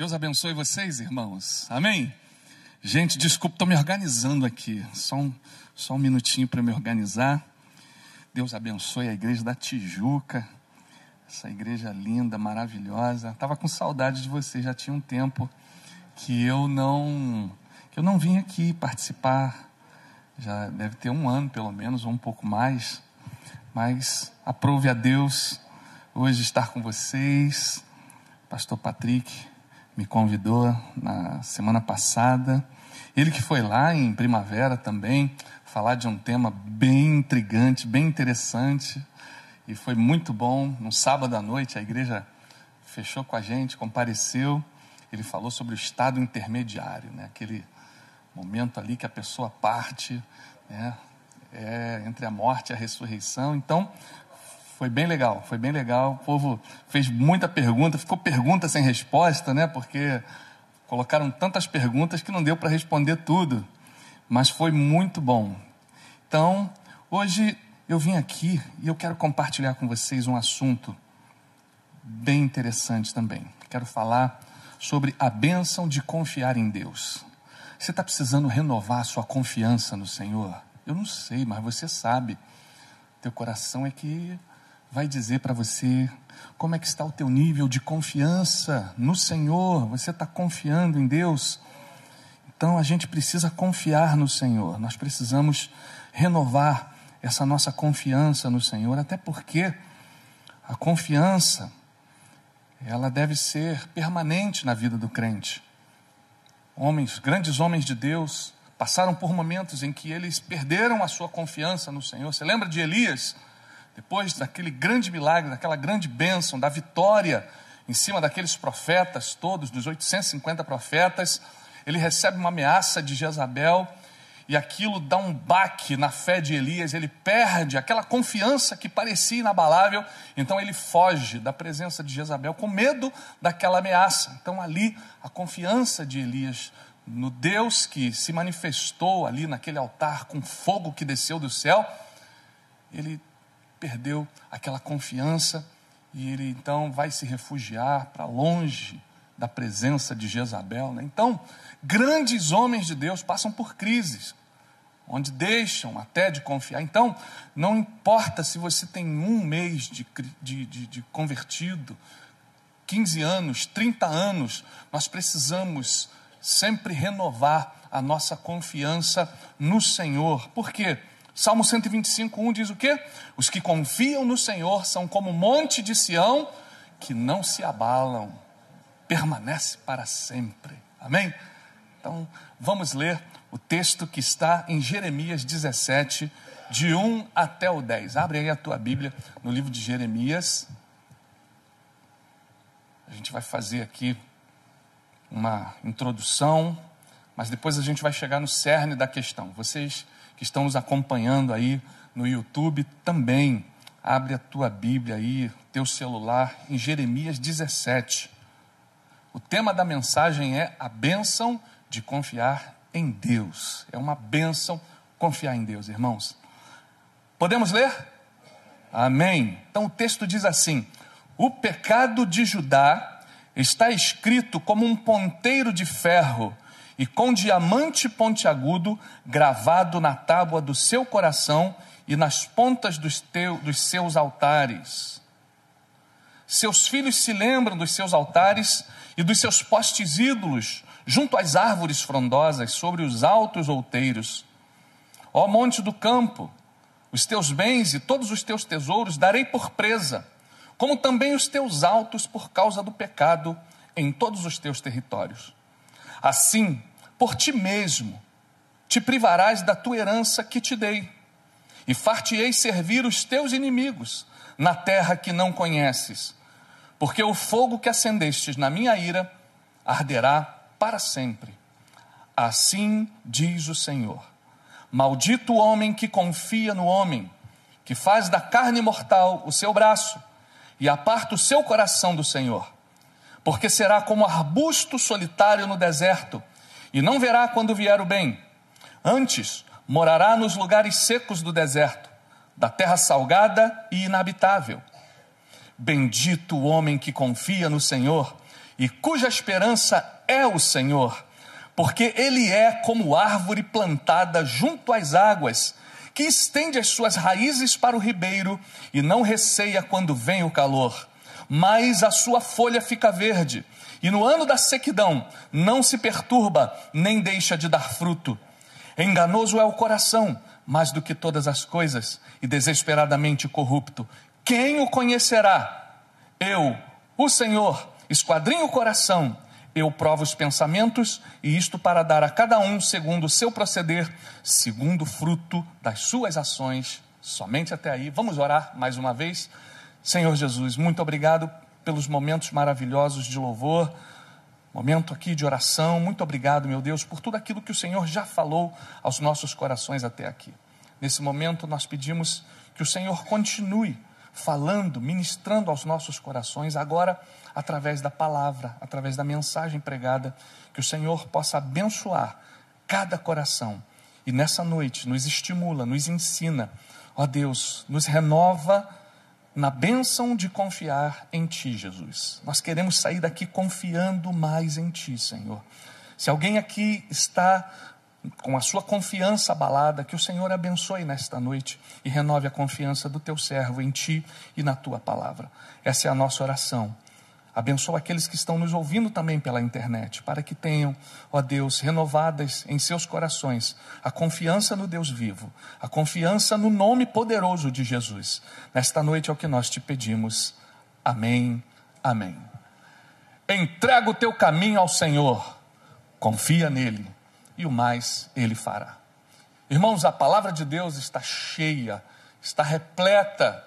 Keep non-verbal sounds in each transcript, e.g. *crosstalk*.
Deus abençoe vocês, irmãos. Amém? Gente, desculpa, estou me organizando aqui. Só um, só um minutinho para me organizar. Deus abençoe a igreja da Tijuca. Essa igreja linda, maravilhosa. Estava com saudade de vocês, já tinha um tempo que eu não que eu não vim aqui participar. Já deve ter um ano, pelo menos, ou um pouco mais. Mas aprove a Deus hoje estar com vocês. Pastor Patrick, me convidou na semana passada. Ele que foi lá em primavera também falar de um tema bem intrigante, bem interessante. E foi muito bom. No sábado à noite a igreja fechou com a gente, compareceu. Ele falou sobre o estado intermediário, né? aquele momento ali que a pessoa parte né? é, entre a morte e a ressurreição. Então, foi bem legal, foi bem legal. O povo fez muita pergunta, ficou pergunta sem resposta, né? Porque colocaram tantas perguntas que não deu para responder tudo. Mas foi muito bom. Então, hoje eu vim aqui e eu quero compartilhar com vocês um assunto bem interessante também. Quero falar sobre a bênção de confiar em Deus. Você está precisando renovar sua confiança no Senhor? Eu não sei, mas você sabe. Teu coração é que vai dizer para você como é que está o teu nível de confiança no Senhor. Você está confiando em Deus? Então a gente precisa confiar no Senhor. Nós precisamos renovar essa nossa confiança no Senhor, até porque a confiança ela deve ser permanente na vida do crente. Homens, grandes homens de Deus, passaram por momentos em que eles perderam a sua confiança no Senhor. Você lembra de Elias? Depois daquele grande milagre, daquela grande bênção, da vitória em cima daqueles profetas todos, dos 850 profetas, ele recebe uma ameaça de Jezabel e aquilo dá um baque na fé de Elias, ele perde aquela confiança que parecia inabalável, então ele foge da presença de Jezabel com medo daquela ameaça. Então ali a confiança de Elias no Deus que se manifestou ali naquele altar com fogo que desceu do céu, ele perdeu aquela confiança e ele então vai se refugiar para longe da presença de Jezabel. Né? Então, grandes homens de Deus passam por crises, onde deixam até de confiar. Então, não importa se você tem um mês de, de, de, de convertido, 15 anos, 30 anos, nós precisamos sempre renovar a nossa confiança no Senhor. Por quê? Salmo 125, 1 diz o quê? Os que confiam no Senhor são como monte de Sião que não se abalam, permanece para sempre. Amém? Então, vamos ler o texto que está em Jeremias 17, de 1 até o 10. Abre aí a tua Bíblia no livro de Jeremias. A gente vai fazer aqui uma introdução, mas depois a gente vai chegar no cerne da questão. Vocês que estão nos acompanhando aí no YouTube também. Abre a tua Bíblia aí, teu celular, em Jeremias 17. O tema da mensagem é a bênção de confiar em Deus. É uma bênção confiar em Deus, irmãos. Podemos ler? Amém. Então o texto diz assim: O pecado de Judá está escrito como um ponteiro de ferro e com diamante pontiagudo gravado na tábua do seu coração e nas pontas dos, teu, dos seus altares. Seus filhos se lembram dos seus altares e dos seus postes ídolos junto às árvores frondosas sobre os altos outeiros. Ó monte do campo, os teus bens e todos os teus tesouros darei por presa, como também os teus altos por causa do pecado em todos os teus territórios. Assim, por ti mesmo. Te privarás da tua herança que te dei, e far-te-ei servir os teus inimigos na terra que não conheces, porque o fogo que acendestes na minha ira arderá para sempre. Assim diz o Senhor: Maldito o homem que confia no homem, que faz da carne mortal o seu braço e aparta o seu coração do Senhor, porque será como arbusto solitário no deserto e não verá quando vier o bem. Antes, morará nos lugares secos do deserto, da terra salgada e inabitável. Bendito o homem que confia no Senhor e cuja esperança é o Senhor, porque ele é como árvore plantada junto às águas, que estende as suas raízes para o ribeiro e não receia quando vem o calor, mas a sua folha fica verde, e no ano da sequidão não se perturba, nem deixa de dar fruto. Enganoso é o coração, mais do que todas as coisas, e desesperadamente corrupto. Quem o conhecerá? Eu, o Senhor, esquadrinho o coração, eu provo os pensamentos, e isto para dar a cada um segundo o seu proceder, segundo o fruto das suas ações. Somente até aí. Vamos orar mais uma vez. Senhor Jesus, muito obrigado pelos momentos maravilhosos de louvor, momento aqui de oração. Muito obrigado, meu Deus, por tudo aquilo que o Senhor já falou aos nossos corações até aqui. Nesse momento, nós pedimos que o Senhor continue falando, ministrando aos nossos corações, agora através da palavra, através da mensagem pregada, que o Senhor possa abençoar cada coração e nessa noite nos estimula, nos ensina, ó Deus, nos renova na bênção de confiar em Ti, Jesus. Nós queremos sair daqui confiando mais em Ti, Senhor. Se alguém aqui está com a sua confiança abalada, que o Senhor abençoe nesta noite e renove a confiança do teu servo em ti e na tua palavra. Essa é a nossa oração. Abençoa aqueles que estão nos ouvindo também pela internet, para que tenham, ó Deus, renovadas em seus corações a confiança no Deus vivo, a confiança no nome poderoso de Jesus. Nesta noite é o que nós te pedimos. Amém. Amém. Entrega o teu caminho ao Senhor, confia nele e o mais ele fará. Irmãos, a palavra de Deus está cheia, está repleta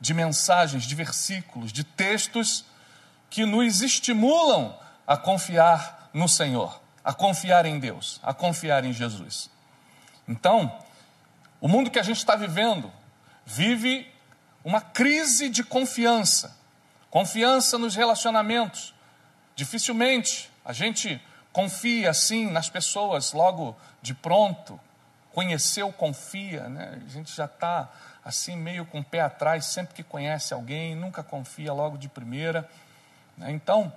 de mensagens, de versículos, de textos que nos estimulam a confiar no Senhor, a confiar em Deus, a confiar em Jesus. Então, o mundo que a gente está vivendo vive uma crise de confiança, confiança nos relacionamentos. Dificilmente a gente confia assim nas pessoas logo de pronto, conheceu, confia, né? a gente já está assim meio com o pé atrás sempre que conhece alguém, nunca confia logo de primeira. Né? Então,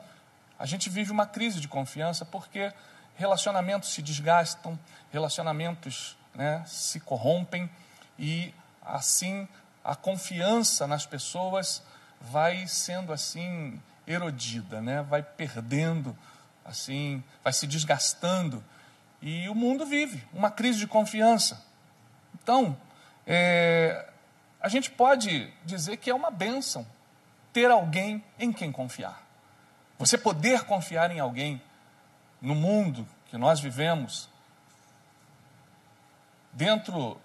a gente vive uma crise de confiança porque relacionamentos se desgastam, relacionamentos né, se corrompem e assim a confiança nas pessoas vai sendo assim erodida, né? vai perdendo assim, vai se desgastando. E o mundo vive uma crise de confiança. Então, é, a gente pode dizer que é uma bênção ter alguém em quem confiar. Você poder confiar em alguém no mundo que nós vivemos, dentro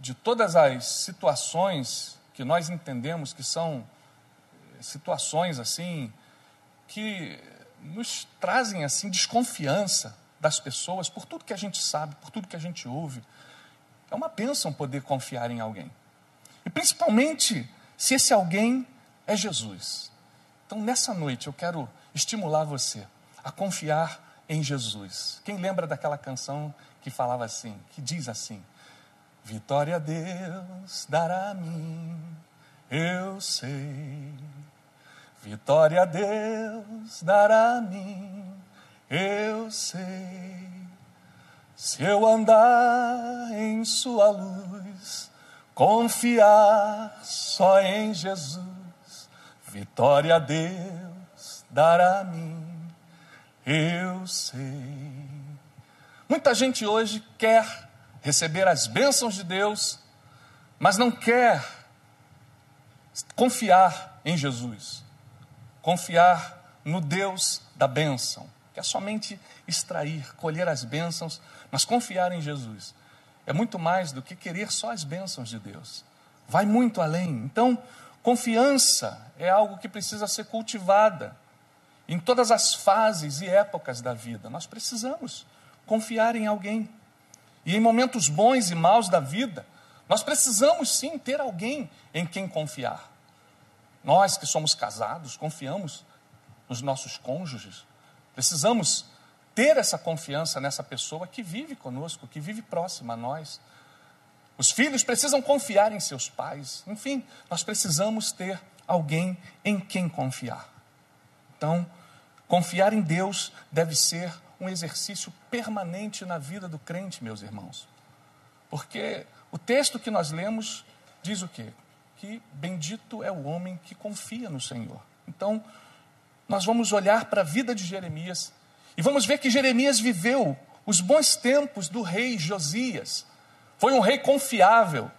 de todas as situações que nós entendemos que são situações assim que nos trazem assim desconfiança das pessoas por tudo que a gente sabe, por tudo que a gente ouve. É uma bênção poder confiar em alguém. E principalmente se esse alguém é Jesus. Então, nessa noite, eu quero estimular você a confiar em Jesus. Quem lembra daquela canção que falava assim, que diz assim: Vitória a Deus dará a mim, eu sei Vitória a Deus dará a mim, eu sei. Se eu andar em Sua luz, confiar só em Jesus, vitória a Deus dará a mim, eu sei. Muita gente hoje quer receber as bênçãos de Deus, mas não quer confiar em Jesus confiar no Deus da bênção, que é somente extrair, colher as bênçãos, mas confiar em Jesus é muito mais do que querer só as bênçãos de Deus. Vai muito além. Então, confiança é algo que precisa ser cultivada em todas as fases e épocas da vida. Nós precisamos confiar em alguém. E em momentos bons e maus da vida, nós precisamos sim ter alguém em quem confiar. Nós que somos casados, confiamos nos nossos cônjuges. Precisamos ter essa confiança nessa pessoa que vive conosco, que vive próxima a nós. Os filhos precisam confiar em seus pais. Enfim, nós precisamos ter alguém em quem confiar. Então, Confiar em Deus deve ser um exercício permanente na vida do crente, meus irmãos. Porque o texto que nós lemos diz o quê? Que bendito é o homem que confia no Senhor. Então, nós vamos olhar para a vida de Jeremias e vamos ver que Jeremias viveu os bons tempos do rei Josias. Foi um rei confiável,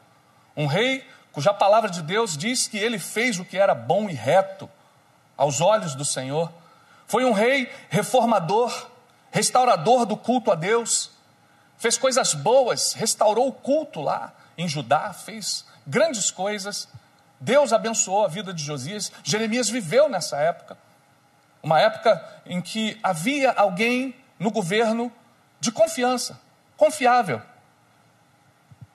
um rei cuja palavra de Deus diz que ele fez o que era bom e reto aos olhos do Senhor. Foi um rei reformador, restaurador do culto a Deus. Fez coisas boas, restaurou o culto lá em Judá, fez grandes coisas. Deus abençoou a vida de Josias. Jeremias viveu nessa época, uma época em que havia alguém no governo de confiança, confiável.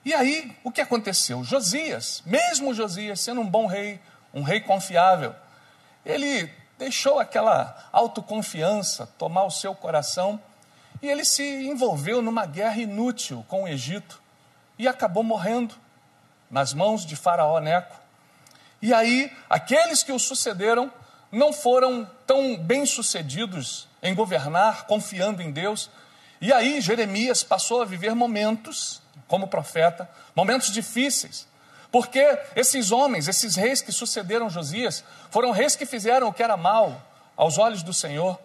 E aí, o que aconteceu? Josias, mesmo Josias sendo um bom rei, um rei confiável, ele deixou aquela autoconfiança tomar o seu coração e ele se envolveu numa guerra inútil com o Egito e acabou morrendo nas mãos de Faraó Neco. E aí, aqueles que o sucederam não foram tão bem-sucedidos em governar, confiando em Deus. E aí, Jeremias passou a viver momentos, como profeta, momentos difíceis, porque esses homens, esses reis que sucederam Josias, foram reis que fizeram o que era mal aos olhos do Senhor,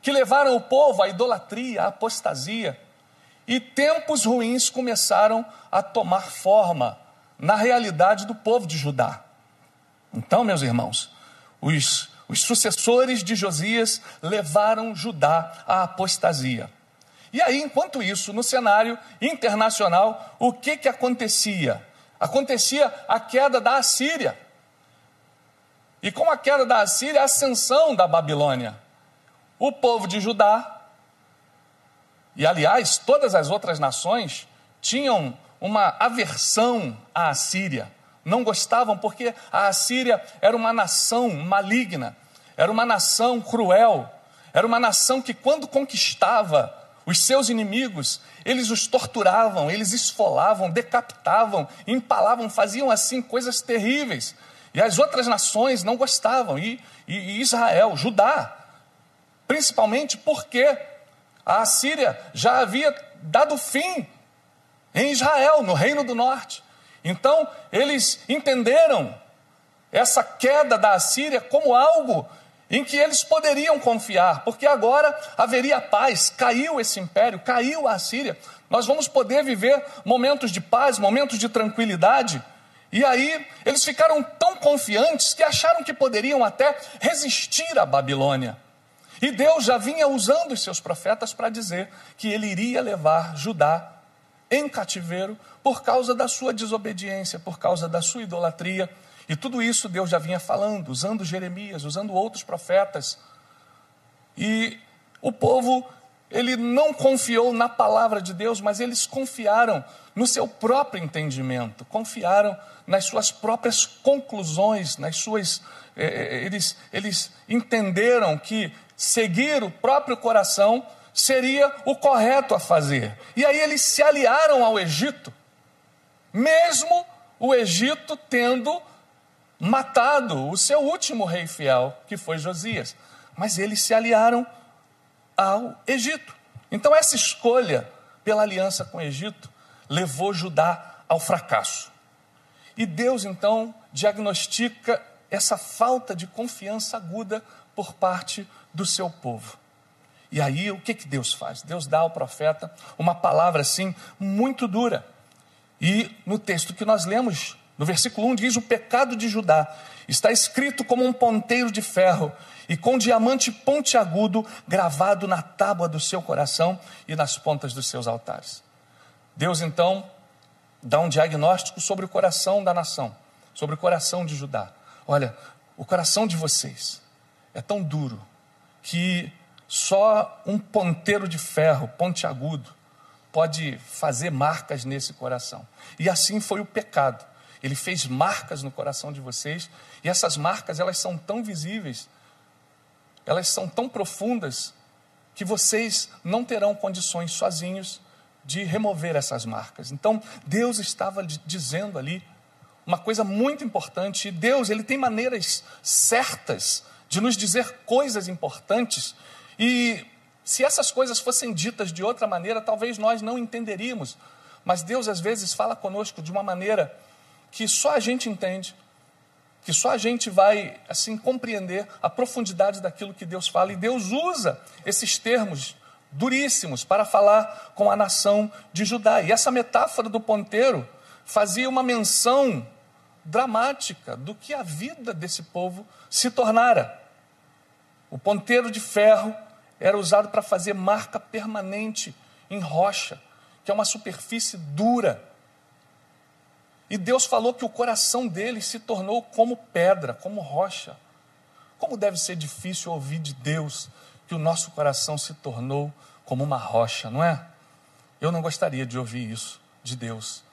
que levaram o povo à idolatria, à apostasia, e tempos ruins começaram a tomar forma na realidade do povo de Judá. Então, meus irmãos, os, os sucessores de Josias levaram Judá à apostasia. E aí, enquanto isso, no cenário internacional, o que, que acontecia? acontecia a queda da Assíria. E com a queda da Assíria, a ascensão da Babilônia. O povo de Judá, e aliás, todas as outras nações, tinham uma aversão à Assíria. Não gostavam porque a Assíria era uma nação maligna, era uma nação cruel, era uma nação que, quando conquistava os seus inimigos, eles os torturavam, eles esfolavam, decapitavam, empalavam, faziam assim coisas terríveis. E as outras nações não gostavam, e, e, e Israel, Judá, principalmente porque a Assíria já havia dado fim em Israel, no Reino do Norte. Então, eles entenderam essa queda da Assíria como algo em que eles poderiam confiar, porque agora haveria paz, caiu esse império, caiu a Assíria, nós vamos poder viver momentos de paz, momentos de tranquilidade. E aí eles ficaram tão confiantes que acharam que poderiam até resistir à Babilônia. E Deus já vinha usando os seus profetas para dizer que ele iria levar Judá em cativeiro por causa da sua desobediência, por causa da sua idolatria. E tudo isso Deus já vinha falando, usando Jeremias, usando outros profetas. E o povo, ele não confiou na palavra de Deus, mas eles confiaram no seu próprio entendimento, confiaram nas suas próprias conclusões, nas suas. Eh, eh, eles, eles entenderam que seguir o próprio coração seria o correto a fazer. E aí eles se aliaram ao Egito, mesmo o Egito tendo matado o seu último rei fiel, que foi Josias. Mas eles se aliaram ao Egito. Então, essa escolha pela aliança com o Egito levou Judá ao fracasso. E Deus, então, diagnostica essa falta de confiança aguda por parte do seu povo. E aí, o que, que Deus faz? Deus dá ao profeta uma palavra assim, muito dura. E no texto que nós lemos, no versículo 1 diz: O pecado de Judá está escrito como um ponteiro de ferro e com diamante pontiagudo gravado na tábua do seu coração e nas pontas dos seus altares. Deus então dá um diagnóstico sobre o coração da nação, sobre o coração de Judá. Olha, o coração de vocês é tão duro que só um ponteiro de ferro pontiagudo pode fazer marcas nesse coração. E assim foi o pecado. Ele fez marcas no coração de vocês, e essas marcas, elas são tão visíveis, elas são tão profundas, que vocês não terão condições sozinhos de remover essas marcas. Então, Deus estava dizendo ali uma coisa muito importante, Deus, ele tem maneiras certas de nos dizer coisas importantes e se essas coisas fossem ditas de outra maneira, talvez nós não entenderíamos. Mas Deus às vezes fala conosco de uma maneira que só a gente entende, que só a gente vai assim compreender a profundidade daquilo que Deus fala. E Deus usa esses termos duríssimos para falar com a nação de Judá. E essa metáfora do ponteiro fazia uma menção dramática do que a vida desse povo se tornara. O ponteiro de ferro era usado para fazer marca permanente em rocha, que é uma superfície dura. E Deus falou que o coração dele se tornou como pedra, como rocha. Como deve ser difícil ouvir de Deus que o nosso coração se tornou como uma rocha, não é? Eu não gostaria de ouvir isso de Deus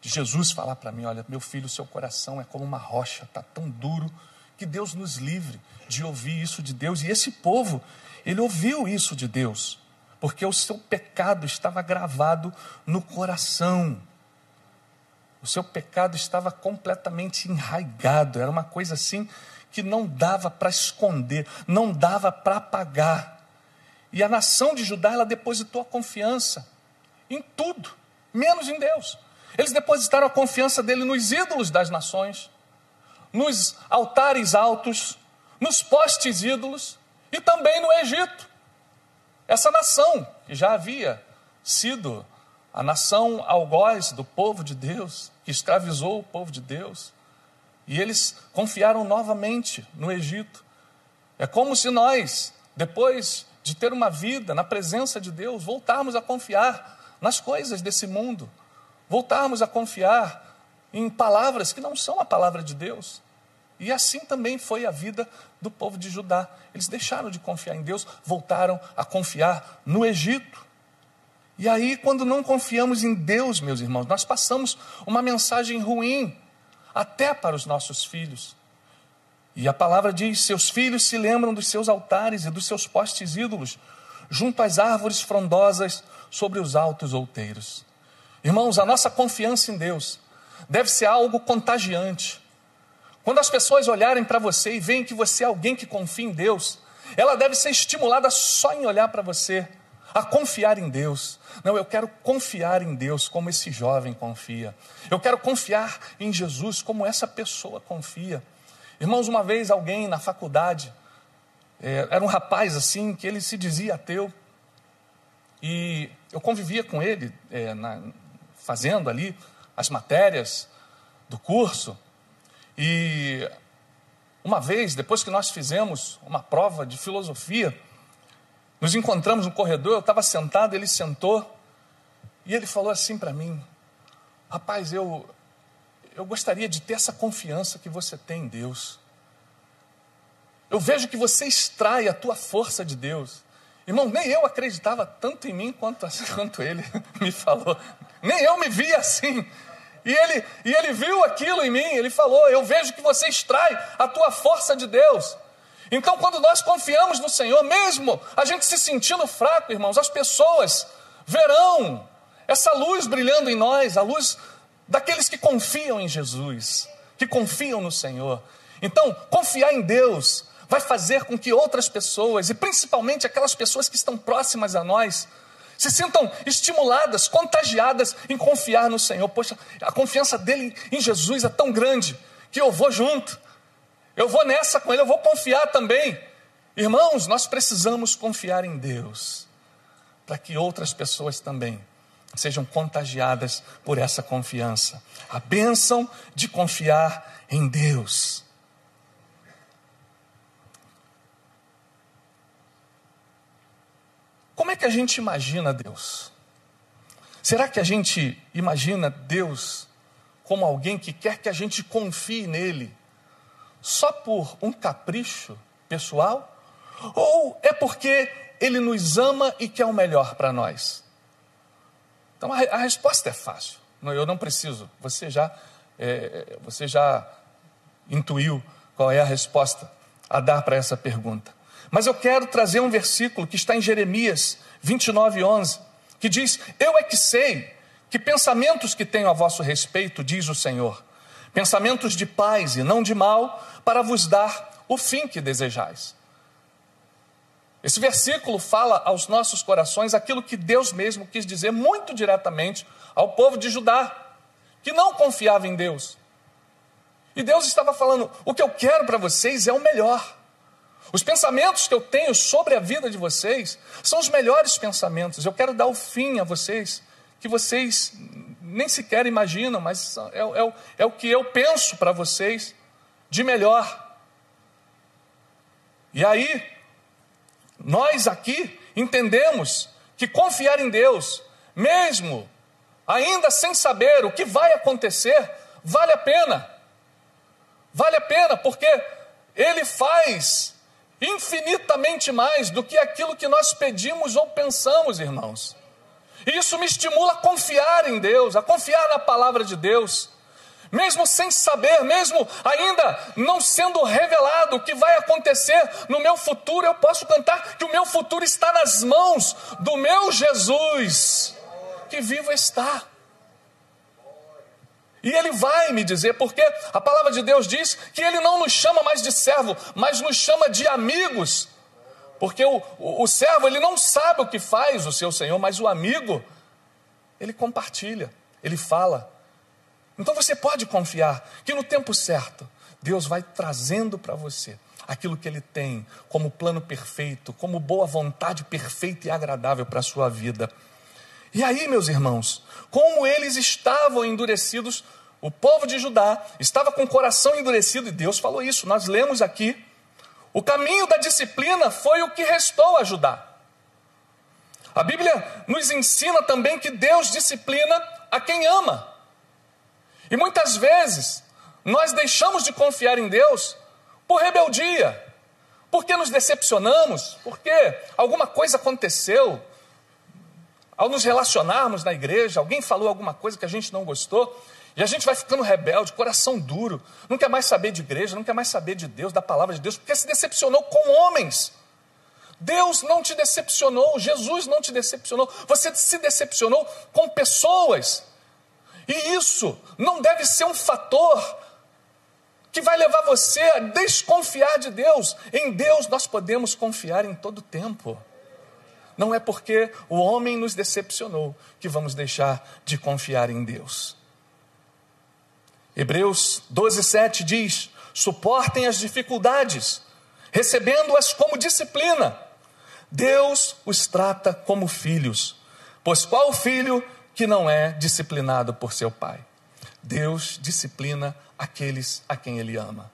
de Jesus falar para mim: olha, meu filho, seu coração é como uma rocha, está tão duro, que Deus nos livre de ouvir isso de Deus. E esse povo, ele ouviu isso de Deus, porque o seu pecado estava gravado no coração. O seu pecado estava completamente enraigado, era uma coisa assim que não dava para esconder, não dava para apagar. E a nação de Judá, ela depositou a confiança em tudo, menos em Deus. Eles depositaram a confiança dele nos ídolos das nações, nos altares altos, nos postes ídolos e também no Egito. Essa nação que já havia sido a nação algoz do povo de Deus, que escravizou o povo de Deus, e eles confiaram novamente no Egito. É como se nós, depois de ter uma vida na presença de Deus, voltarmos a confiar nas coisas desse mundo, voltarmos a confiar em palavras que não são a palavra de Deus. E assim também foi a vida do povo de Judá. Eles deixaram de confiar em Deus, voltaram a confiar no Egito. E aí, quando não confiamos em Deus, meus irmãos, nós passamos uma mensagem ruim até para os nossos filhos. E a palavra diz: Seus filhos se lembram dos seus altares e dos seus postes ídolos, junto às árvores frondosas sobre os altos outeiros. Irmãos, a nossa confiança em Deus deve ser algo contagiante. Quando as pessoas olharem para você e veem que você é alguém que confia em Deus, ela deve ser estimulada só em olhar para você, a confiar em Deus. Não, eu quero confiar em Deus como esse jovem confia. Eu quero confiar em Jesus como essa pessoa confia. Irmãos, uma vez alguém na faculdade, é, era um rapaz assim, que ele se dizia ateu, e eu convivia com ele é, na, fazendo ali as matérias do curso. E uma vez, depois que nós fizemos uma prova de filosofia, nos encontramos no corredor, eu estava sentado, ele sentou, e ele falou assim para mim: Rapaz, eu, eu gostaria de ter essa confiança que você tem em Deus. Eu vejo que você extrai a tua força de Deus. Irmão, nem eu acreditava tanto em mim quanto, *laughs* quanto ele me falou. Nem eu me via assim. E ele, e ele viu aquilo em mim, ele falou: Eu vejo que você extrai a tua força de Deus. Então, quando nós confiamos no Senhor, mesmo a gente se sentindo fraco, irmãos, as pessoas verão essa luz brilhando em nós, a luz daqueles que confiam em Jesus, que confiam no Senhor. Então, confiar em Deus vai fazer com que outras pessoas, e principalmente aquelas pessoas que estão próximas a nós, se sintam estimuladas, contagiadas em confiar no Senhor. Poxa, a confiança dele em Jesus é tão grande que eu vou junto, eu vou nessa com ele, eu vou confiar também. Irmãos, nós precisamos confiar em Deus, para que outras pessoas também sejam contagiadas por essa confiança. A bênção de confiar em Deus. Como é que a gente imagina Deus? Será que a gente imagina Deus como alguém que quer que a gente confie nele só por um capricho pessoal? Ou é porque ele nos ama e quer o melhor para nós? Então a, a, resposta é fácil. Eu não preciso. Você já, é, você já intuiu qual é a resposta a dar para essa pergunta. Mas eu quero trazer um versículo que está em Jeremias 29, 11, que diz: Eu é que sei que pensamentos que tenho a vosso respeito, diz o Senhor, pensamentos de paz e não de mal, para vos dar o fim que desejais. Esse versículo fala aos nossos corações aquilo que Deus mesmo quis dizer muito diretamente ao povo de Judá, que não confiava em Deus. E Deus estava falando: o que eu quero para vocês é o melhor. Os pensamentos que eu tenho sobre a vida de vocês são os melhores pensamentos. Eu quero dar o fim a vocês, que vocês nem sequer imaginam, mas é, é, é o que eu penso para vocês de melhor. E aí, nós aqui entendemos que confiar em Deus, mesmo ainda sem saber o que vai acontecer, vale a pena. Vale a pena porque Ele faz infinitamente mais do que aquilo que nós pedimos ou pensamos, irmãos. Isso me estimula a confiar em Deus, a confiar na palavra de Deus mesmo sem saber, mesmo ainda não sendo revelado o que vai acontecer no meu futuro, eu posso cantar que o meu futuro está nas mãos do meu Jesus, que vivo está. E ele vai me dizer, porque a palavra de Deus diz que ele não nos chama mais de servo, mas nos chama de amigos. Porque o, o, o servo, ele não sabe o que faz o seu senhor, mas o amigo, ele compartilha, ele fala, então você pode confiar que no tempo certo, Deus vai trazendo para você aquilo que Ele tem como plano perfeito, como boa vontade perfeita e agradável para a sua vida. E aí, meus irmãos, como eles estavam endurecidos, o povo de Judá estava com o coração endurecido, e Deus falou isso, nós lemos aqui. O caminho da disciplina foi o que restou a Judá. A Bíblia nos ensina também que Deus disciplina a quem ama. E muitas vezes nós deixamos de confiar em Deus por rebeldia, porque nos decepcionamos, porque alguma coisa aconteceu. Ao nos relacionarmos na igreja, alguém falou alguma coisa que a gente não gostou, e a gente vai ficando rebelde, coração duro, não quer mais saber de igreja, não quer mais saber de Deus, da palavra de Deus, porque se decepcionou com homens. Deus não te decepcionou, Jesus não te decepcionou, você se decepcionou com pessoas e isso não deve ser um fator que vai levar você a desconfiar de Deus. Em Deus nós podemos confiar em todo tempo. Não é porque o homem nos decepcionou que vamos deixar de confiar em Deus. Hebreus 12:7 diz: "Suportem as dificuldades, recebendo-as como disciplina. Deus os trata como filhos, pois qual filho que não é disciplinado por seu pai. Deus disciplina aqueles a quem Ele ama.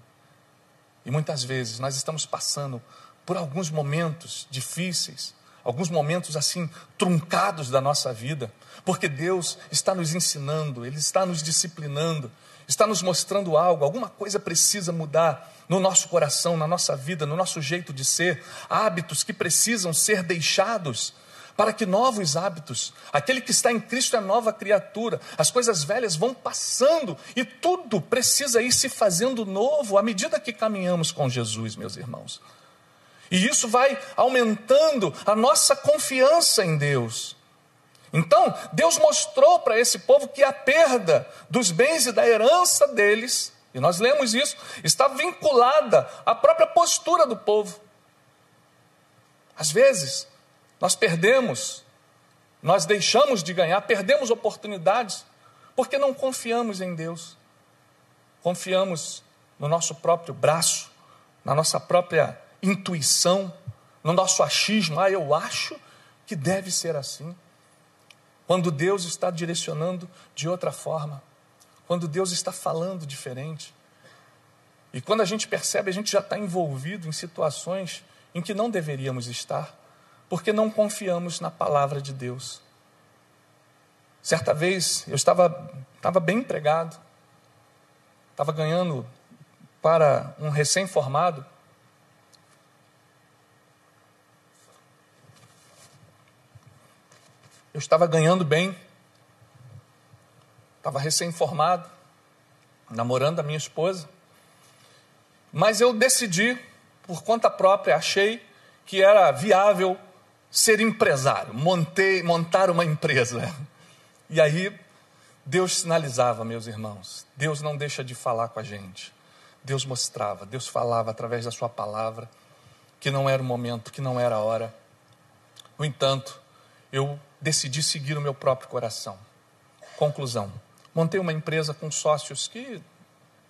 E muitas vezes nós estamos passando por alguns momentos difíceis, alguns momentos assim truncados da nossa vida, porque Deus está nos ensinando, Ele está nos disciplinando, está nos mostrando algo, alguma coisa precisa mudar no nosso coração, na nossa vida, no nosso jeito de ser, hábitos que precisam ser deixados para que novos hábitos, aquele que está em Cristo é nova criatura, as coisas velhas vão passando e tudo precisa ir se fazendo novo à medida que caminhamos com Jesus, meus irmãos. E isso vai aumentando a nossa confiança em Deus. Então, Deus mostrou para esse povo que a perda dos bens e da herança deles, e nós lemos isso, está vinculada à própria postura do povo. Às vezes, nós perdemos, nós deixamos de ganhar, perdemos oportunidades, porque não confiamos em Deus. Confiamos no nosso próprio braço, na nossa própria intuição, no nosso achismo. Ah, eu acho que deve ser assim. Quando Deus está direcionando de outra forma, quando Deus está falando diferente. E quando a gente percebe, a gente já está envolvido em situações em que não deveríamos estar porque não confiamos na palavra de Deus. Certa vez eu estava, estava bem empregado, estava ganhando para um recém-formado. Eu estava ganhando bem, estava recém-formado, namorando a minha esposa, mas eu decidi, por conta própria, achei que era viável ser empresário, montei, montar uma empresa. E aí Deus sinalizava, meus irmãos, Deus não deixa de falar com a gente. Deus mostrava, Deus falava através da Sua palavra que não era o momento, que não era a hora. No entanto, eu decidi seguir o meu próprio coração. Conclusão: montei uma empresa com sócios que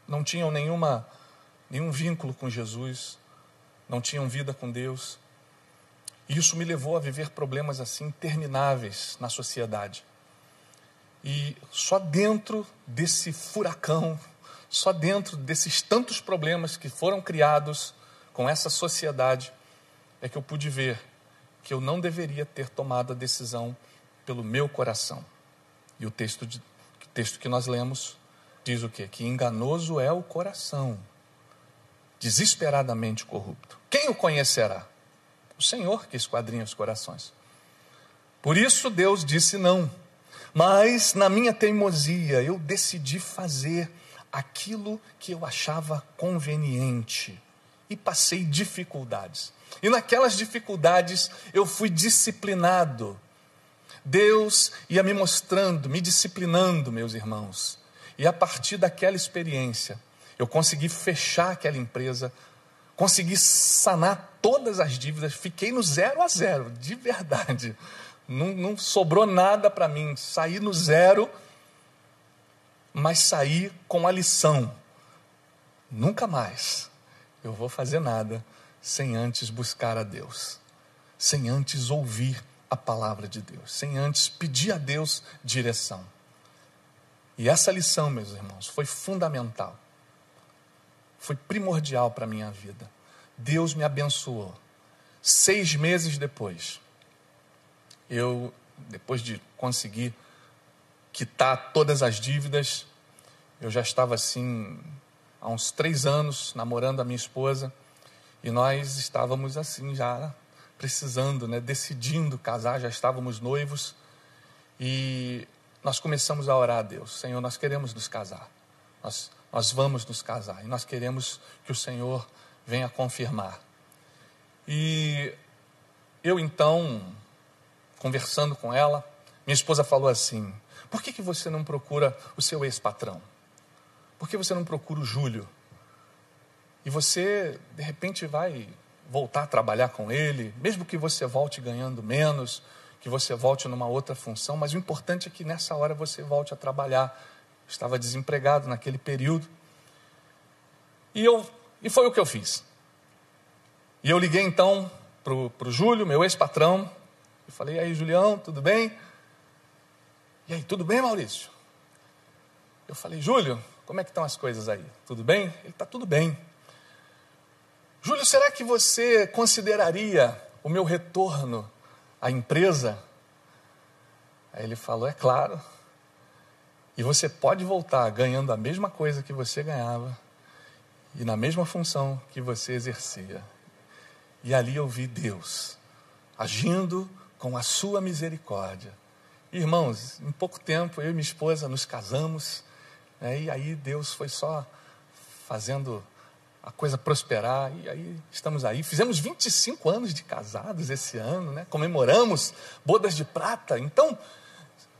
não tinham nenhuma, nenhum vínculo com Jesus, não tinham vida com Deus. E isso me levou a viver problemas assim intermináveis na sociedade. E só dentro desse furacão, só dentro desses tantos problemas que foram criados com essa sociedade, é que eu pude ver que eu não deveria ter tomado a decisão pelo meu coração. E o texto, de, texto que nós lemos diz o quê? Que enganoso é o coração, desesperadamente corrupto. Quem o conhecerá? O Senhor que esquadrinha os corações. Por isso Deus disse não. Mas na minha teimosia eu decidi fazer aquilo que eu achava conveniente e passei dificuldades. E naquelas dificuldades eu fui disciplinado. Deus ia me mostrando, me disciplinando, meus irmãos. E a partir daquela experiência, eu consegui fechar aquela empresa, consegui sanar todas as dívidas, fiquei no zero a zero, de verdade. Não, não sobrou nada para mim, saí no zero, mas saí com a lição: nunca mais eu vou fazer nada sem antes buscar a Deus, sem antes ouvir a palavra de Deus, sem antes pedir a Deus direção. E essa lição, meus irmãos, foi fundamental, foi primordial para a minha vida. Deus me abençoou. Seis meses depois, eu, depois de conseguir quitar todas as dívidas, eu já estava assim, há uns três anos, namorando a minha esposa, e nós estávamos assim, já precisando, né, decidindo casar, já estávamos noivos, e nós começamos a orar a Deus: Senhor, nós queremos nos casar, nós, nós vamos nos casar, e nós queremos que o Senhor venha confirmar. E eu então conversando com ela, minha esposa falou assim: por que, que você não procura o seu ex-patrão? Por que você não procura o Júlio? E você, de repente, vai voltar a trabalhar com ele, mesmo que você volte ganhando menos, que você volte numa outra função, mas o importante é que nessa hora você volte a trabalhar. estava desempregado naquele período. E, eu, e foi o que eu fiz. E eu liguei então para o Júlio, meu ex-patrão, eu falei, e aí, Julião, tudo bem? E aí, tudo bem, Maurício? Eu falei, Júlio, como é que estão as coisas aí? Tudo bem? Ele está tudo bem. Júlio, será que você consideraria o meu retorno à empresa? Aí ele falou, é claro. E você pode voltar ganhando a mesma coisa que você ganhava e na mesma função que você exercia. E ali eu vi Deus agindo com a sua misericórdia. Irmãos, em pouco tempo eu e minha esposa nos casamos, né, e aí Deus foi só fazendo a coisa prosperar, e aí estamos aí. Fizemos 25 anos de casados esse ano, né, comemoramos bodas de prata. Então,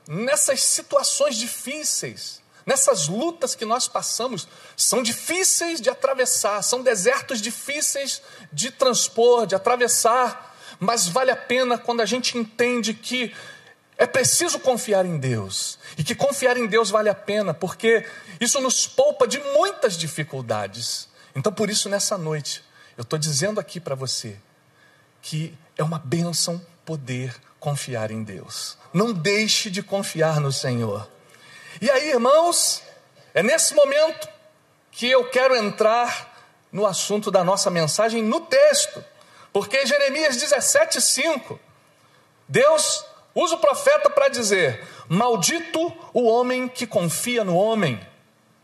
nessas situações difíceis, nessas lutas que nós passamos, são difíceis de atravessar, são desertos difíceis de transpor, de atravessar mas vale a pena quando a gente entende que é preciso confiar em Deus e que confiar em Deus vale a pena, porque isso nos poupa de muitas dificuldades. Então, por isso, nessa noite, eu estou dizendo aqui para você que é uma bênção poder confiar em Deus. Não deixe de confiar no Senhor. E aí, irmãos, é nesse momento que eu quero entrar no assunto da nossa mensagem no texto. Porque Jeremias 17,5, Deus usa o profeta para dizer: Maldito o homem que confia no homem.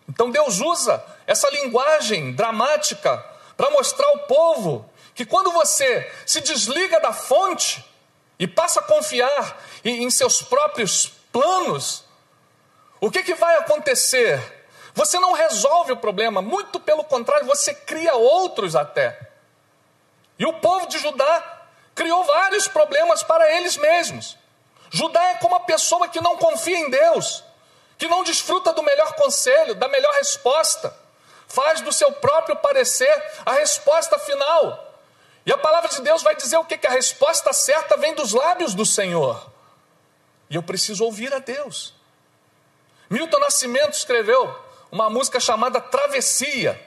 Então Deus usa essa linguagem dramática para mostrar ao povo que quando você se desliga da fonte e passa a confiar em seus próprios planos, o que, que vai acontecer? Você não resolve o problema, muito pelo contrário, você cria outros até. E o povo de Judá criou vários problemas para eles mesmos. Judá é como a pessoa que não confia em Deus, que não desfruta do melhor conselho, da melhor resposta. faz do seu próprio parecer a resposta final. E a palavra de Deus vai dizer o que? Que a resposta certa vem dos lábios do Senhor. E eu preciso ouvir a Deus. Milton Nascimento escreveu uma música chamada Travessia.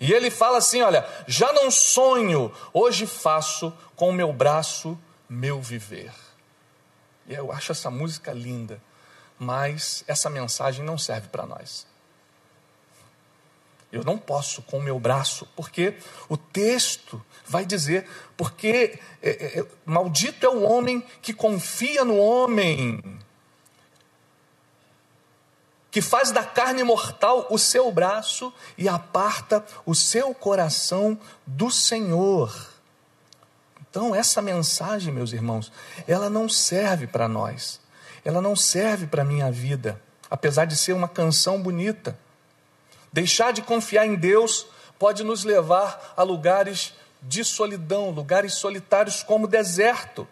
E ele fala assim: Olha, já não sonho, hoje faço com o meu braço meu viver. Eu acho essa música linda, mas essa mensagem não serve para nós. Eu não posso com o meu braço, porque o texto vai dizer: porque é, é, é, maldito é o homem que confia no homem, que faz da carne mortal o seu braço e aparta o seu coração do Senhor. Então, essa mensagem, meus irmãos, ela não serve para nós, ela não serve para a minha vida, apesar de ser uma canção bonita. Deixar de confiar em Deus pode nos levar a lugares de solidão, lugares solitários como o deserto.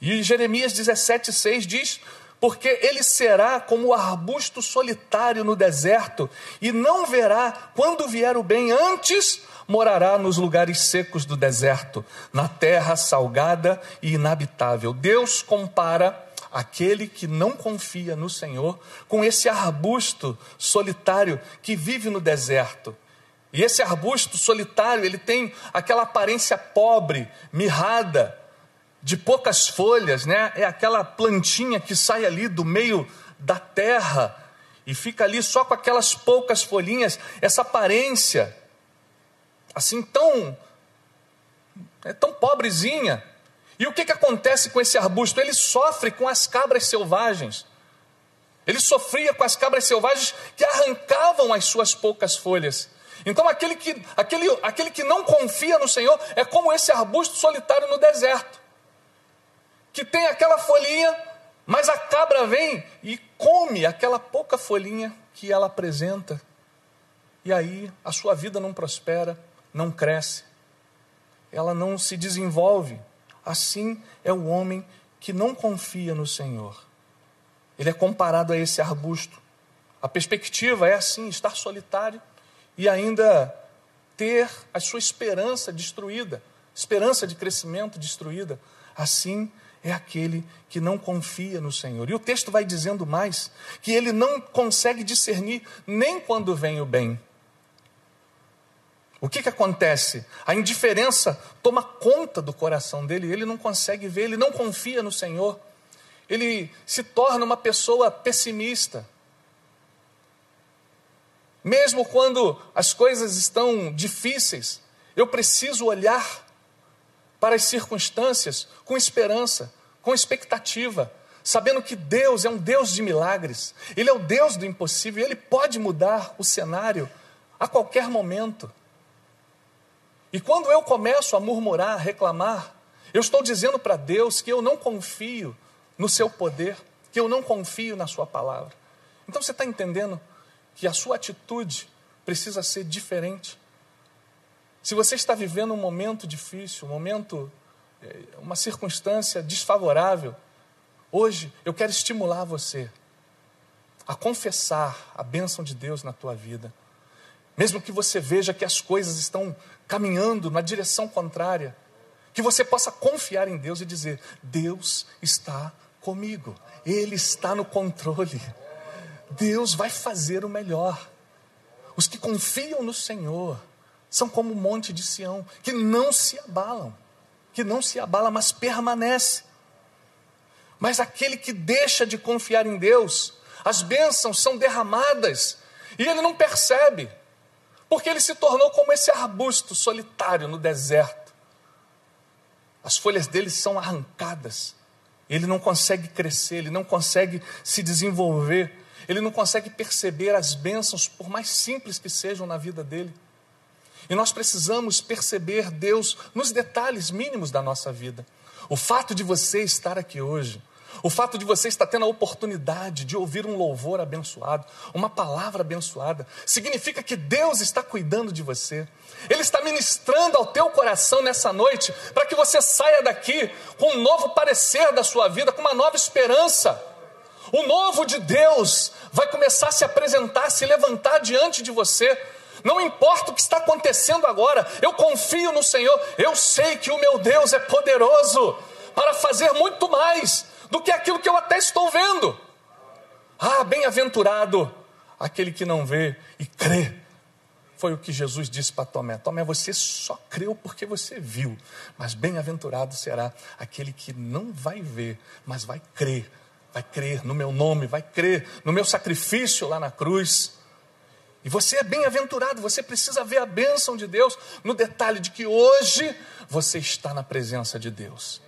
E Jeremias 17,6 diz: Porque ele será como o arbusto solitário no deserto, e não verá quando vier o bem, antes morará nos lugares secos do deserto, na terra salgada e inabitável. Deus compara aquele que não confia no Senhor com esse arbusto solitário que vive no deserto. E esse arbusto solitário, ele tem aquela aparência pobre, mirrada, de poucas folhas, né? É aquela plantinha que sai ali do meio da terra e fica ali só com aquelas poucas folhinhas, essa aparência assim tão é tão pobrezinha. E o que, que acontece com esse arbusto? Ele sofre com as cabras selvagens. Ele sofria com as cabras selvagens que arrancavam as suas poucas folhas. Então, aquele que, aquele, aquele que não confia no Senhor é como esse arbusto solitário no deserto, que tem aquela folhinha, mas a cabra vem e come aquela pouca folhinha que ela apresenta. E aí a sua vida não prospera, não cresce, ela não se desenvolve. Assim é o homem que não confia no Senhor. Ele é comparado a esse arbusto. A perspectiva é assim: estar solitário e ainda ter a sua esperança destruída, esperança de crescimento destruída. Assim é aquele que não confia no Senhor. E o texto vai dizendo mais: que ele não consegue discernir nem quando vem o bem, o que, que acontece? A indiferença toma conta do coração dele, ele não consegue ver, ele não confia no Senhor, ele se torna uma pessoa pessimista. Mesmo quando as coisas estão difíceis, eu preciso olhar para as circunstâncias com esperança, com expectativa, sabendo que Deus é um Deus de milagres, Ele é o Deus do impossível, Ele pode mudar o cenário a qualquer momento. E quando eu começo a murmurar, a reclamar, eu estou dizendo para Deus que eu não confio no seu poder, que eu não confio na sua palavra. Então você está entendendo que a sua atitude precisa ser diferente. Se você está vivendo um momento difícil, um momento, eh, uma circunstância desfavorável, hoje eu quero estimular você a confessar a bênção de Deus na tua vida. Mesmo que você veja que as coisas estão caminhando na direção contrária, que você possa confiar em Deus e dizer: Deus está comigo, Ele está no controle, Deus vai fazer o melhor. Os que confiam no Senhor são como o monte de Sião, que não se abalam, que não se abala, mas permanece. Mas aquele que deixa de confiar em Deus, as bênçãos são derramadas e ele não percebe. Porque ele se tornou como esse arbusto solitário no deserto. As folhas dele são arrancadas. Ele não consegue crescer, ele não consegue se desenvolver, ele não consegue perceber as bênçãos, por mais simples que sejam na vida dele. E nós precisamos perceber Deus nos detalhes mínimos da nossa vida. O fato de você estar aqui hoje, o fato de você estar tendo a oportunidade de ouvir um louvor abençoado, uma palavra abençoada, significa que Deus está cuidando de você. Ele está ministrando ao teu coração nessa noite, para que você saia daqui com um novo parecer da sua vida, com uma nova esperança. O novo de Deus vai começar a se apresentar, a se levantar diante de você, Não importa o que está acontecendo agora, eu confio no Senhor. Eu sei que o meu Deus é poderoso para fazer muito mais do que aquilo que eu até estou vendo. Ah, bem-aventurado aquele que não vê e crê. Foi o que Jesus disse para Tomé: Tomé, você só creu porque você viu, mas bem-aventurado será aquele que não vai ver, mas vai crer. Vai crer no meu nome, vai crer no meu sacrifício lá na cruz. E você é bem-aventurado, você precisa ver a bênção de Deus no detalhe de que hoje você está na presença de Deus.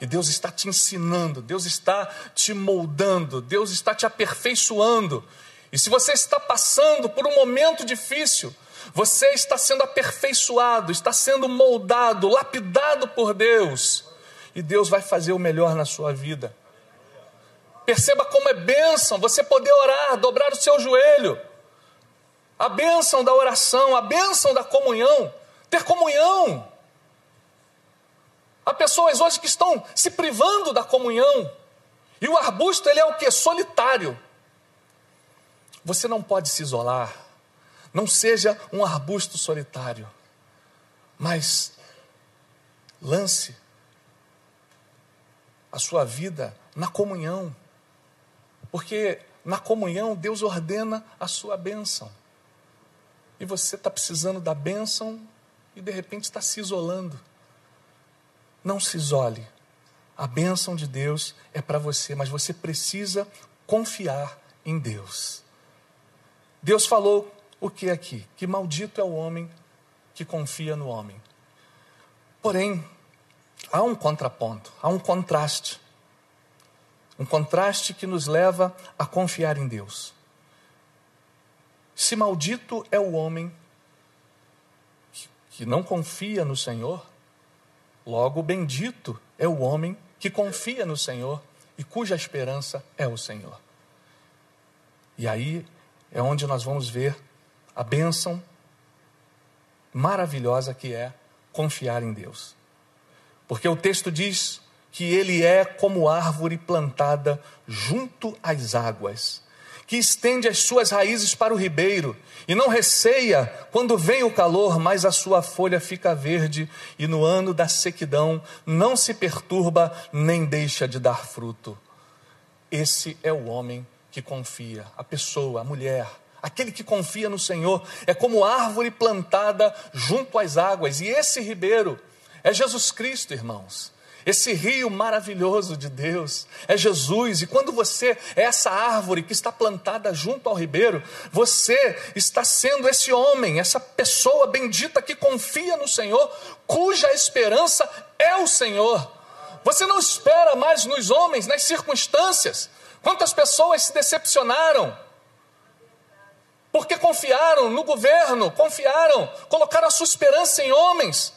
E Deus está te ensinando, Deus está te moldando, Deus está te aperfeiçoando. E se você está passando por um momento difícil, você está sendo aperfeiçoado, está sendo moldado, lapidado por Deus. E Deus vai fazer o melhor na sua vida. Perceba como é bênção você poder orar, dobrar o seu joelho. A bênção da oração, a bênção da comunhão, ter comunhão. Há pessoas hoje que estão se privando da comunhão. E o arbusto, ele é o que? Solitário. Você não pode se isolar. Não seja um arbusto solitário. Mas lance a sua vida na comunhão. Porque na comunhão Deus ordena a sua bênção. E você está precisando da bênção e de repente está se isolando. Não se isole. A bênção de Deus é para você, mas você precisa confiar em Deus. Deus falou o que aqui? Que maldito é o homem que confia no homem. Porém, há um contraponto, há um contraste. Um contraste que nos leva a confiar em Deus. Se maldito é o homem que não confia no Senhor, logo bendito é o homem que confia no Senhor e cuja esperança é o Senhor. E aí é onde nós vamos ver a bênção maravilhosa que é confiar em Deus. Porque o texto diz que ele é como árvore plantada junto às águas que estende as suas raízes para o ribeiro e não receia quando vem o calor, mas a sua folha fica verde e no ano da sequidão não se perturba nem deixa de dar fruto. Esse é o homem que confia, a pessoa, a mulher, aquele que confia no Senhor, é como árvore plantada junto às águas, e esse ribeiro é Jesus Cristo, irmãos. Esse rio maravilhoso de Deus é Jesus, e quando você é essa árvore que está plantada junto ao ribeiro, você está sendo esse homem, essa pessoa bendita que confia no Senhor, cuja esperança é o Senhor. Você não espera mais nos homens, nas circunstâncias. Quantas pessoas se decepcionaram? Porque confiaram no governo, confiaram, colocaram a sua esperança em homens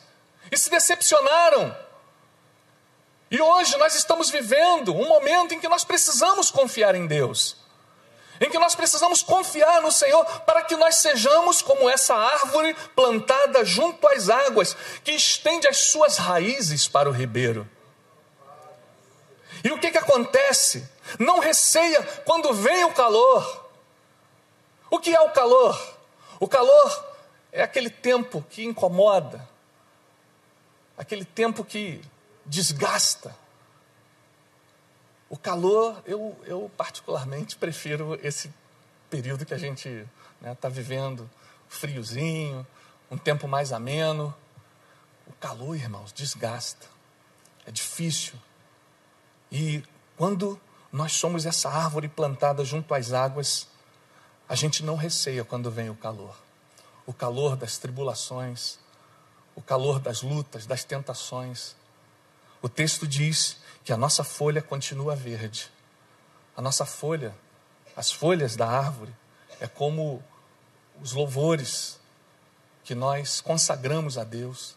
e se decepcionaram. E hoje nós estamos vivendo um momento em que nós precisamos confiar em Deus, em que nós precisamos confiar no Senhor para que nós sejamos como essa árvore plantada junto às águas, que estende as suas raízes para o ribeiro. E o que, que acontece? Não receia quando vem o calor. O que é o calor? O calor é aquele tempo que incomoda, aquele tempo que desgasta. O calor, eu, eu particularmente prefiro esse período que a gente está né, tá vivendo, friozinho, um tempo mais ameno. O calor, irmãos, desgasta, é difícil. E quando nós somos essa árvore plantada junto às águas, a gente não receia quando vem o calor. O calor das tribulações, o calor das lutas, das tentações. O texto diz que a nossa folha continua verde. A nossa folha, as folhas da árvore, é como os louvores que nós consagramos a Deus.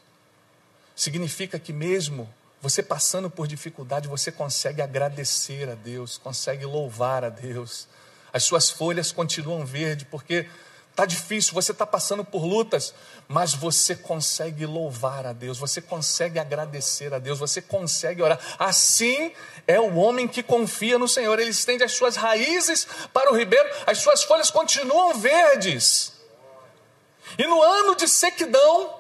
Significa que mesmo você passando por dificuldade, você consegue agradecer a Deus, consegue louvar a Deus. As suas folhas continuam verdes, porque Está difícil, você está passando por lutas, mas você consegue louvar a Deus, você consegue agradecer a Deus, você consegue orar. Assim é o homem que confia no Senhor, ele estende as suas raízes para o ribeiro, as suas folhas continuam verdes. E no ano de sequidão,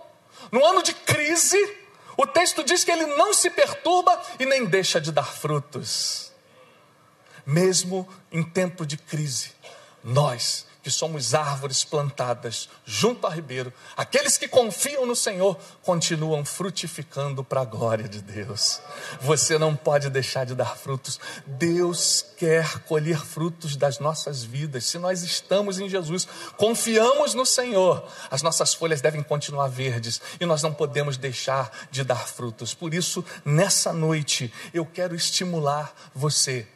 no ano de crise, o texto diz que ele não se perturba e nem deixa de dar frutos. Mesmo em tempo de crise, nós que somos árvores plantadas junto ao ribeiro, aqueles que confiam no Senhor continuam frutificando para a glória de Deus. Você não pode deixar de dar frutos. Deus quer colher frutos das nossas vidas. Se nós estamos em Jesus, confiamos no Senhor, as nossas folhas devem continuar verdes e nós não podemos deixar de dar frutos. Por isso, nessa noite, eu quero estimular você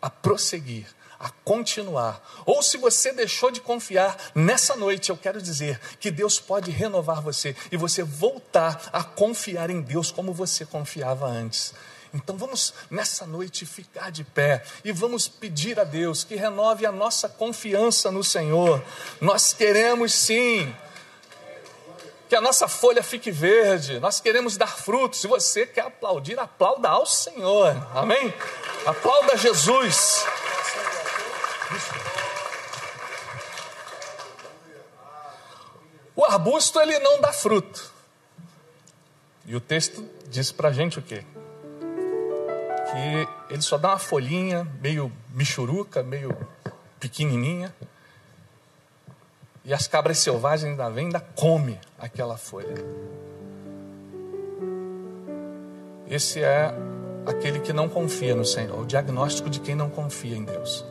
a prosseguir a continuar. Ou se você deixou de confiar, nessa noite eu quero dizer que Deus pode renovar você e você voltar a confiar em Deus como você confiava antes. Então vamos nessa noite ficar de pé e vamos pedir a Deus que renove a nossa confiança no Senhor. Nós queremos sim que a nossa folha fique verde, nós queremos dar frutos. Se você quer aplaudir, aplauda ao Senhor. Amém? Aplauda Jesus. Arbusto ele não dá fruto. E o texto diz para gente o quê? Que ele só dá uma folhinha meio michuruca, meio pequenininha. E as cabras selvagens ainda vêm, ainda come aquela folha. Esse é aquele que não confia no Senhor, o diagnóstico de quem não confia em Deus.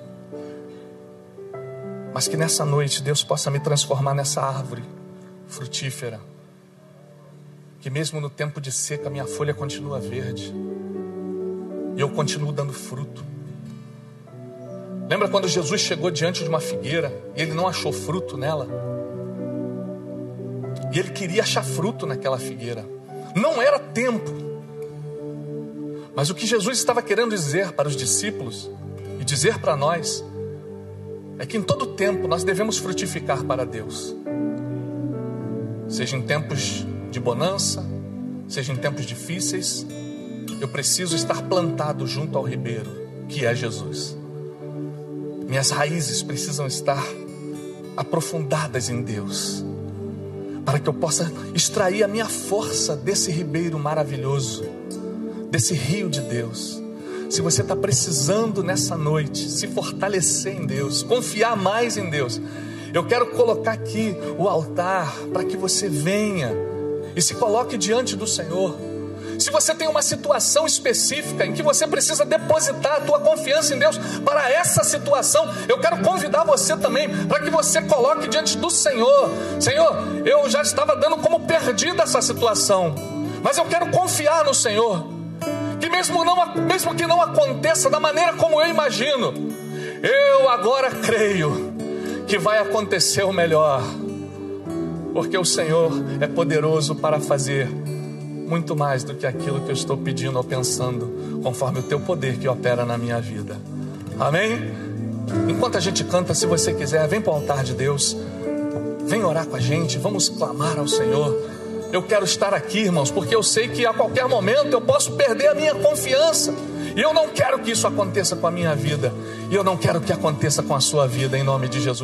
Mas que nessa noite Deus possa me transformar nessa árvore frutífera. Que mesmo no tempo de seca minha folha continua verde. E eu continuo dando fruto. Lembra quando Jesus chegou diante de uma figueira e ele não achou fruto nela? E ele queria achar fruto naquela figueira. Não era tempo. Mas o que Jesus estava querendo dizer para os discípulos e dizer para nós é que em todo tempo nós devemos frutificar para Deus. Seja em tempos de bonança, seja em tempos difíceis, eu preciso estar plantado junto ao ribeiro, que é Jesus. Minhas raízes precisam estar aprofundadas em Deus, para que eu possa extrair a minha força desse ribeiro maravilhoso, desse rio de Deus se você está precisando nessa noite se fortalecer em Deus, confiar mais em Deus, eu quero colocar aqui o altar para que você venha e se coloque diante do Senhor. Se você tem uma situação específica em que você precisa depositar a tua confiança em Deus para essa situação, eu quero convidar você também para que você coloque diante do Senhor. Senhor, eu já estava dando como perdida essa situação, mas eu quero confiar no Senhor que mesmo, não, mesmo que não aconteça da maneira como eu imagino, eu agora creio que vai acontecer o melhor, porque o Senhor é poderoso para fazer muito mais do que aquilo que eu estou pedindo ou pensando, conforme o teu poder que opera na minha vida. Amém? Enquanto a gente canta, se você quiser, vem para o altar de Deus, vem orar com a gente, vamos clamar ao Senhor. Eu quero estar aqui, irmãos, porque eu sei que a qualquer momento eu posso perder a minha confiança. E eu não quero que isso aconteça com a minha vida. E eu não quero que aconteça com a sua vida, em nome de Jesus.